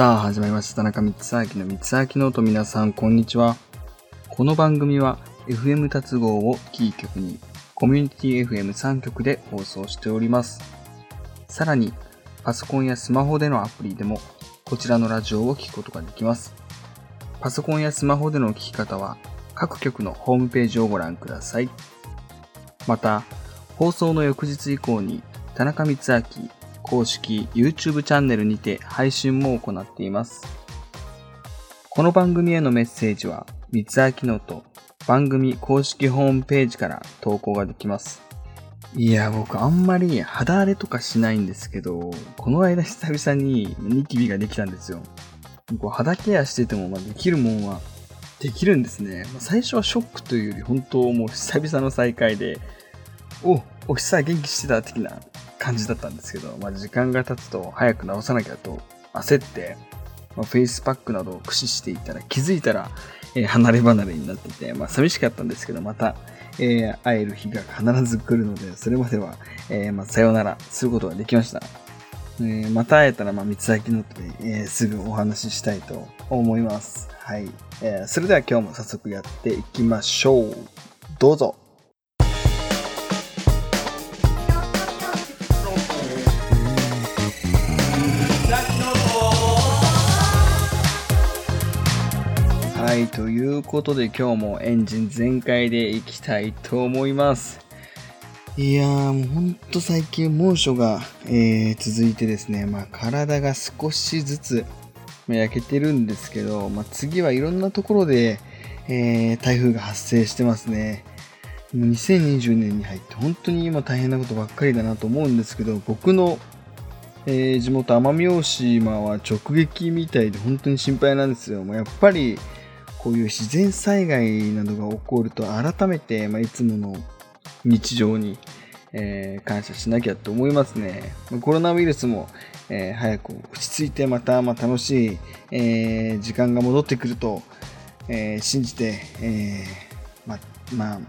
さあ始まりました。田中光明の光明のと皆さんこんにちは。この番組は FM 達合をキー局にコミュニティ FM3 局で放送しております。さらにパソコンやスマホでのアプリでもこちらのラジオを聴くことができます。パソコンやスマホでの聞き方は各局のホームページをご覧ください。また放送の翌日以降に田中光秋公式 YouTube チャンネルにて配信も行っています。この番組へのメッセージは、三つ明ノート番組公式ホームページから投稿ができます。いや、僕あんまり肌荒れとかしないんですけど、この間 久々にニキビができたんですよ。こう肌ケアしてても、まできるもんはできるんですね。最初はショックというより本当もう久々の再会で、お、お久元気してた的な感じだったんですけど、まあ、時間が経つと早く直さなきゃと焦って、まあ、フェイスパックなどを駆使していたら気づいたら、えー、離れ離れになってて、まあ、寂しかったんですけど、また、えー、会える日が必ず来るので、それまでは、えー、まあ、さよならすることができました。えー、また会えたら、まあ、三つ先のってで、えー、すぐお話ししたいと思います。はい。えー、それでは今日も早速やっていきましょう。どうぞ。い、ということで今日もエンジン全開でいきたいと思います。いやー、もうほんと最近猛暑が、えー、続いてですね、まあ体が少しずつ焼けてるんですけど、まあ、次はいろんなところで、えー、台風が発生してますね。2020年に入って本当に今大変なことばっかりだなと思うんですけど、僕の、えー、地元奄美大島は直撃みたいで本当に心配なんですよ。もうやっぱりこういう自然災害などが起こると改めて、まあ、いつもの日常に、えー、感謝しなきゃと思いますね。コロナウイルスも、えー、早く落ち着いてまた、まあ、楽しい、えー、時間が戻ってくると、え信じて、えままあ、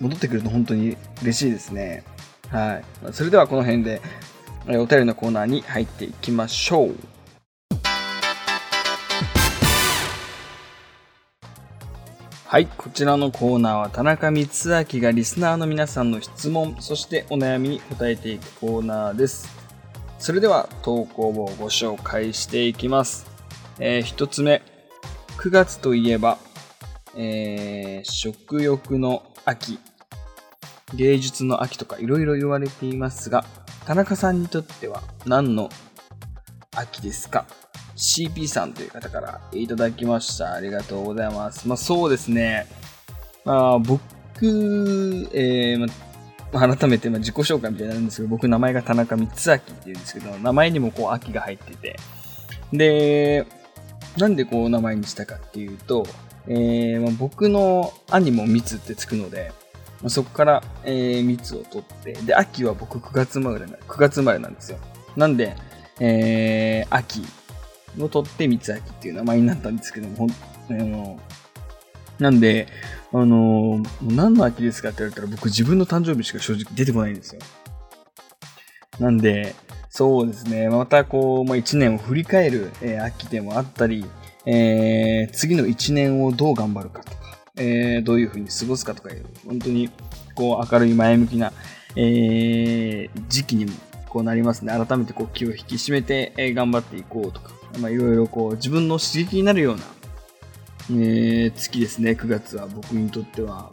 戻ってくると本当に嬉しいですね。はい。それではこの辺で、えお便りのコーナーに入っていきましょう。はい、こちらのコーナーは田中光明がリスナーの皆さんの質問、そしてお悩みに答えていくコーナーです。それでは投稿をご紹介していきます。えー、一つ目、9月といえば、えー、食欲の秋、芸術の秋とかいろいろ言われていますが、田中さんにとっては何の秋ですか？CP さんという方からいただきました。ありがとうございます。まあそうですね。まあ僕、えー、ま改めてま自己紹介みたいになるんですけど、僕名前が田中光明って言うんですけど、名前にもこう秋が入ってて。で、なんでこう名前にしたかっていうと、えー、まあ、僕の兄も蜜ってつくので、まあ、そこから、えー、蜜を取って、で、秋は僕9月生まれな、9月生まれなんですよ。なんで、えー、秋を取って三つ秋っていう名前になったんですけども、あのなんで、あの何の秋ですかって言われたら僕自分の誕生日しか正直出てこないんですよ。なんで、そうですね、またこう、まあ、1年を振り返る、えー、秋でもあったり、えー、次の1年をどう頑張るかとか、えー、どういう風に過ごすかとかいう、本当にこう明るい前向きな、え、時期にもこうなりますね。改めてこう気を引き締めて、え、頑張っていこうとか、まあ、いろいろこう自分の刺激になるような、えー、月ですね、9月は僕にとっては。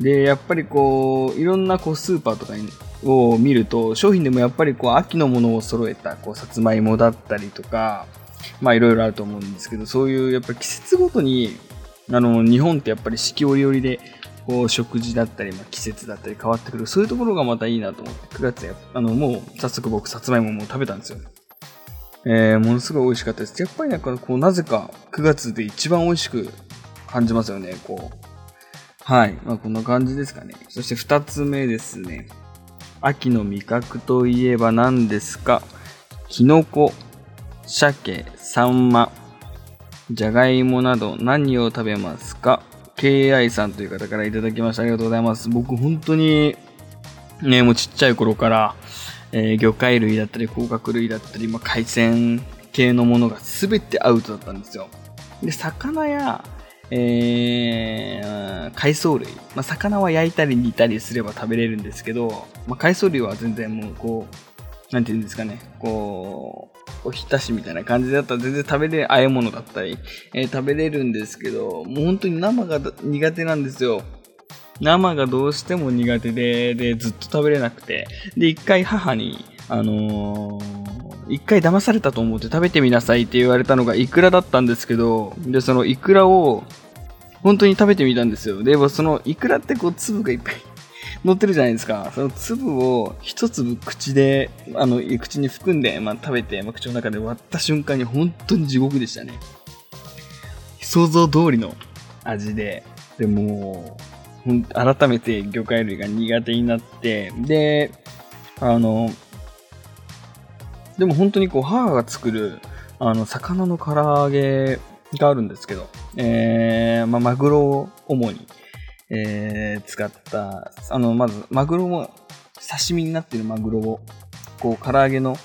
で、やっぱりこう、いろんなこうスーパーとかを見ると、商品でもやっぱりこう秋のものを揃えた、こう、さつまいもだったりとか、まあいろいろあると思うんですけど、そういうやっぱり季節ごとに、あの、日本ってやっぱり四季折々で、こう、食事だったり、まあ、季節だったり変わってくる。そういうところがまたいいなと思って、9月や、あの、もう早速僕、さつまいもも食べたんですよ。えー、ものすごい美味しかったです。やっぱりなんかこう、なぜか9月で一番美味しく感じますよね、こう。はい。まあ、こんな感じですかね。そして2つ目ですね。秋の味覚といえば何ですか？キノコ、鮭、サンマ、じゃがいもなど何を食べますか ?KI さんという方からいただきました。ありがとうございます。僕本当にね、もうちっちゃい頃から、えー、魚介類だったり、甲殻類だったり、まあ、海鮮系のものが全てアウトだったんですよ。で、魚や、えー、海藻類。まあ、魚は焼いたり煮たりすれば食べれるんですけど、まあ、海藻類は全然もうこう、なんて言うんですかね、こう、おひたしみたいな感じだったら全然食べれる、和え物だったり、えー、食べれるんですけど、もう本当に生が苦手なんですよ。生がどうしても苦手で、で、ずっと食べれなくて。で、一回母に、あのー、一回騙されたと思って食べてみなさいって言われたのがイクラだったんですけど、で、そのイクラを、本当に食べてみたんですよ。で、そのイクラってこう粒がいっぱい 乗ってるじゃないですか。その粒を一粒口で、あの、口に含んで、まあ、食べて、まあ、口の中で割った瞬間に本当に地獄でしたね。想像通りの味で、でも、改めて魚介類が苦手になって、で、あの、でも本当にこう、母が作る、あの、魚の唐揚げがあるんですけど、えー、まあ、マグロを主に、えー、使った、あの、まず、マグロも、刺身になっているマグロを、こう、唐揚げの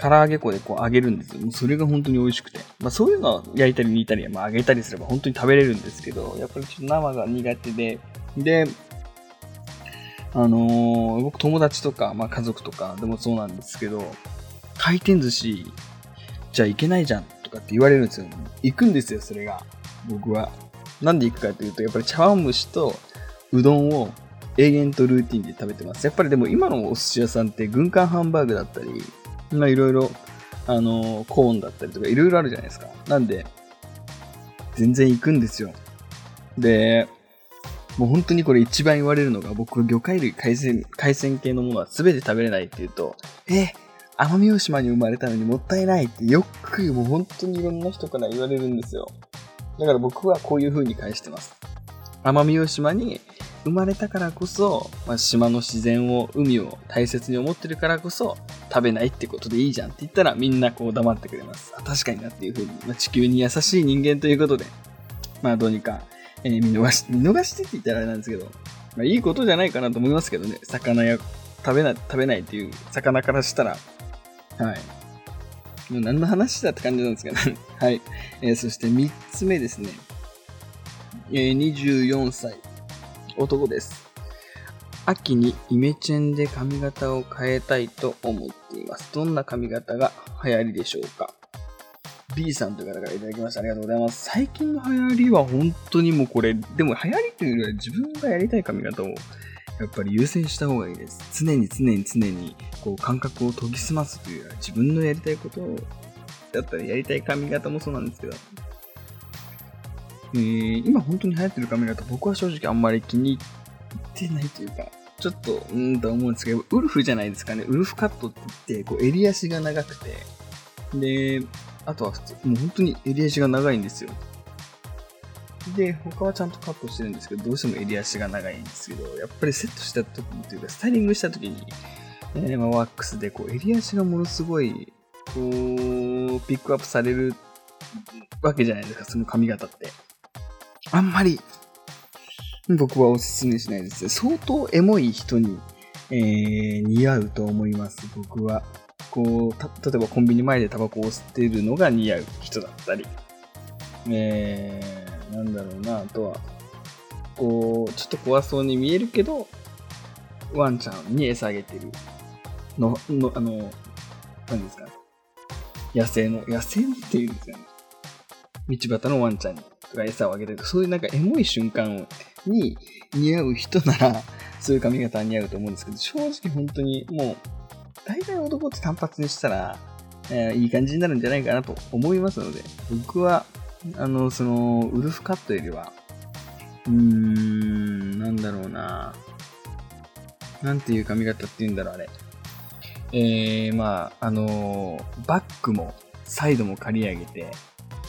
唐揚げ粉でこう揚げるんですよ。もうそれが本当に美味しくて。まあそういうのは焼いたり煮たり、まあ揚げたりすれば本当に食べれるんですけど、やっぱりちょっと生が苦手で、で、あのー、僕友達とか、まあ家族とかでもそうなんですけど、回転寿司じゃあ行けないじゃんとかって言われるんですよ。行くんですよ、それが。僕は。なんで行くかというと、やっぱり茶碗蒸しとうどんを永遠とルーティンで食べてます。やっぱりでも今のお寿司屋さんって軍艦ハンバーグだったり、まあいろいろ、あの、コーンだったりとかいろいろあるじゃないですか。なんで、全然行くんですよ。で、もう本当にこれ一番言われるのが、僕、魚介類、海鮮、海鮮系のものは全て食べれないって言うと、え、奄美大島に生まれたのにもったいないってよくもう本当にいろんな人から言われるんですよ。だから僕はこういう風に返してます。奄美大島に生まれたからこそ、まあ、島の自然を、海を大切に思ってるからこそ、食べないってことでいいじゃんって言ったらみんなこう黙ってくれます。あ確かになっていうふうに、まあ、地球に優しい人間ということで、まあどうにか、えー、見逃し、見逃してって言ったらあれなんですけど、まあいいことじゃないかなと思いますけどね。魚や、食べない、食べないっていう魚からしたら、はい。もう何の話だって感じなんですけど、ね、はい。えー、そして3つ目ですね。えー、24歳。男です。秋にイメチェンで髪型を変えたいと思っています。どんな髪型が流行りでしょうか ?B さんという方からいただきました。ありがとうございます。最近の流行りは本当にもうこれ、でも流行りというよりは自分がやりたい髪型をやっぱり優先した方がいいです。常に常に常にこう感覚を研ぎ澄ますというよりは自分のやりたいことをだったりやりたい髪型もそうなんですけど、えー、今本当に流行ってるカメラと僕は正直あんまり気に入ってないというか、ちょっと、うんと思うんですけど、ウルフじゃないですかね。ウルフカットって言って、こう、襟足が長くて、で、あとは普通、もう本当に襟足が長いんですよ。で、他はちゃんとカットしてるんですけど、どうしても襟足が長いんですけど、やっぱりセットした時にというか、スタイリングした時に、えー、ま、ワックスで、こう、襟足がものすごい、こう、ピックアップされるわけじゃないですか、その髪型って。あんまり、僕はおすすめしないです。相当エモい人に、えー、似合うと思います、僕は。こう、例えばコンビニ前でタバコを吸っているのが似合う人だったり、えー、なんだろうな、あとは、こう、ちょっと怖そうに見えるけど、ワンちゃんに餌あげてるの、の、あの、何ですかね野生の、野生っていうんですかね。道端のワンちゃんにとか餌をあげたりとか、そういうなんかエモい瞬間に似合う人なら、そういう髪型は似合うと思うんですけど、正直本当にもう、大体男って単発にしたら、えー、いい感じになるんじゃないかなと思いますので、僕は、あの、その、ウルフカットよりは、うーん、なんだろうななんていう髪型って言うんだろう、あれ。えー、まあ、あの、バックも、サイドも刈り上げて、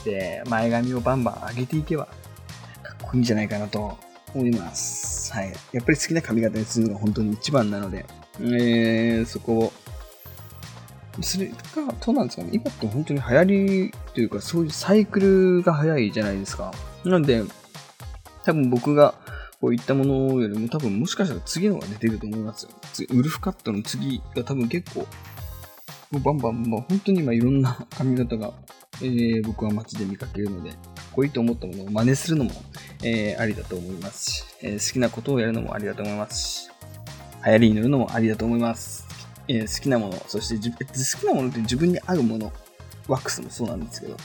前髪をバンバン上げていけば、かっこいいんじゃないかなと思います。はい。やっぱり好きな髪型にするのが本当に一番なので、えー、そこを、それが、どうなんですかね今って本当に流行りというか、そういうサイクルが早いじゃないですか。なんで、多分僕がこういったものよりも多分もしかしたら次のが出てると思いますよ。ウルフカットの次が多分結構バンバン、もう本当に今いろんな髪型が、えー、僕は街で見かけるので、かっこいいと思ったものを真似するのも、えー、ありだと思いますし、えー、好きなことをやるのもありだと思いますし、流行りに乗るのもありだと思います。えー、好きなもの、そして好きなものって自分に合うもの、ワックスもそうなんですけど、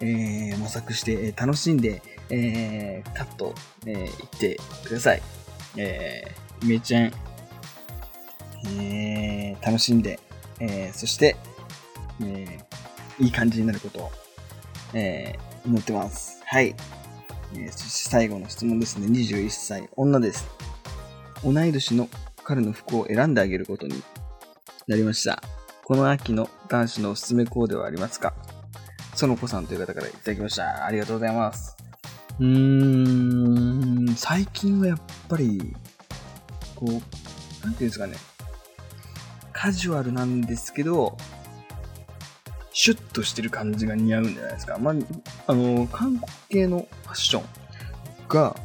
えー、模索して、楽しんで、えー、カット、えー、いってください。えー、めちゃん、えー、楽しんで、えー、そして、えー、いい感じになることを、えー、祈ってます。はい。えー、そして最後の質問ですね。21歳、女です。同い年の彼の服を選んであげることになりました。この秋の男子のおすすめコーデはありますか？園子さんという方からいただきました。ありがとうございます。うーん、最近はやっぱり、こう、なんていうんですかね。カジュアルなんですけど、シュッとしてる感じが似合うんじゃないですか。まあ、あの、韓国系のファッションが、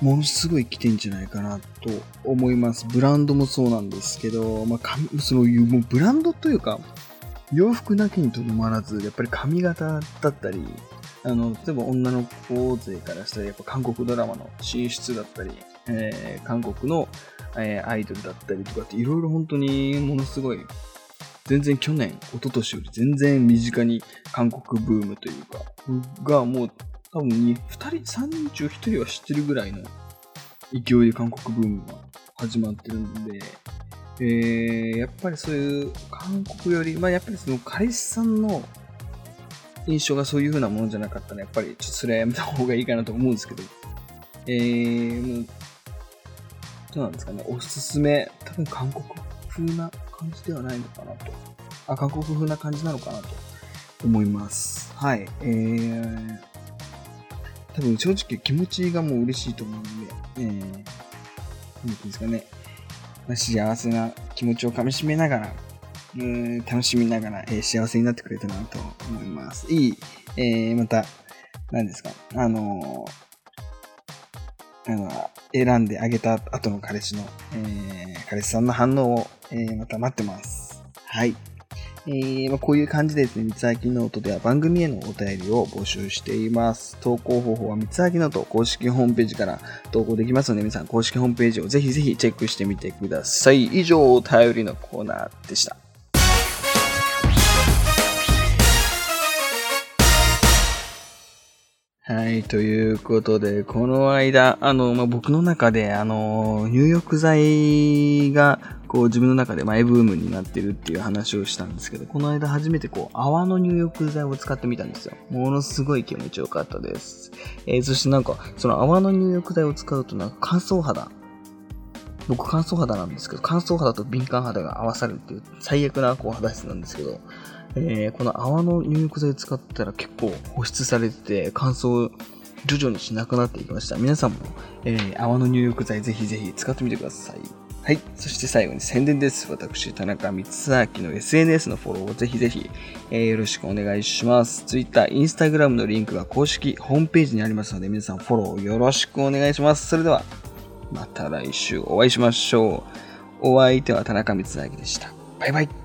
ものすごい来てんじゃないかなと思います。ブランドもそうなんですけど、まあ、そういうもうブランドというか、洋服だけにとどまらず、やっぱり髪型だったり、あの、例えば女の子勢からしたら、やっぱ韓国ドラマの進出だったり、えー、韓国の、えー、アイドルだったりとかって、いろいろ本当にものすごい、全然去年、一昨年より全然身近に韓国ブームというか、がもう多分2人、3人中1人は知ってるぐらいの勢いで韓国ブームが始まってるんで、えー、やっぱりそういう韓国より、まあやっぱりその彼氏さんの印象がそういう風なものじゃなかったら、やっぱりちょっとそれはやめた方がいいかなと思うんですけど、えー、もう、どうなんですかね、おすすめ、多分韓国風な感じではないのかなと。あ、韓国風な感じなのかなと思います。はい。えー、多分正直気持ちがもう嬉しいと思うんで、えー、なんていうんですかね、ま、幸せな気持ちをかみしめながら、うん楽しみながら、えー、幸せになってくれたなと思います。いい、えー、また、何ですか、あのー、あの、選んであげた後の彼氏の、えー、彼氏さんの反応を、えー、また待ってます。はい。えー、まあ、こういう感じでですね、三つ秋ノートでは番組へのお便りを募集しています。投稿方法は光秋ノート公式ホームページから投稿できますので、皆さん公式ホームページをぜひぜひチェックしてみてください。以上、お便りのコーナーでした。はい、ということで、この間、あの、まあ、僕の中で、あの、入浴剤が、こう、自分の中でマイブームになってるっていう話をしたんですけど、この間初めてこう、泡の入浴剤を使ってみたんですよ。ものすごい気持ちよかったです。えー、そしてなんか、その泡の入浴剤を使うとなんか乾燥肌、僕乾燥肌なんですけど、乾燥肌と敏感肌が合わさるっていう最悪なこう肌質なんですけど、えー、この泡の入浴剤使ったら結構保湿されてて乾燥徐々にしなくなっていきました。皆さんも、えー、泡の入浴剤ぜひぜひ使ってみてください。はい。そして最後に宣伝です。私、田中光明の SNS のフォローをぜひぜひ、えー、よろしくお願いします。Twitter、Instagram のリンクが公式ホームページにありますので、皆さんフォローよろしくお願いします。それでは、また来週お会いしましょう。お相手は田中光明でした。バイバイ。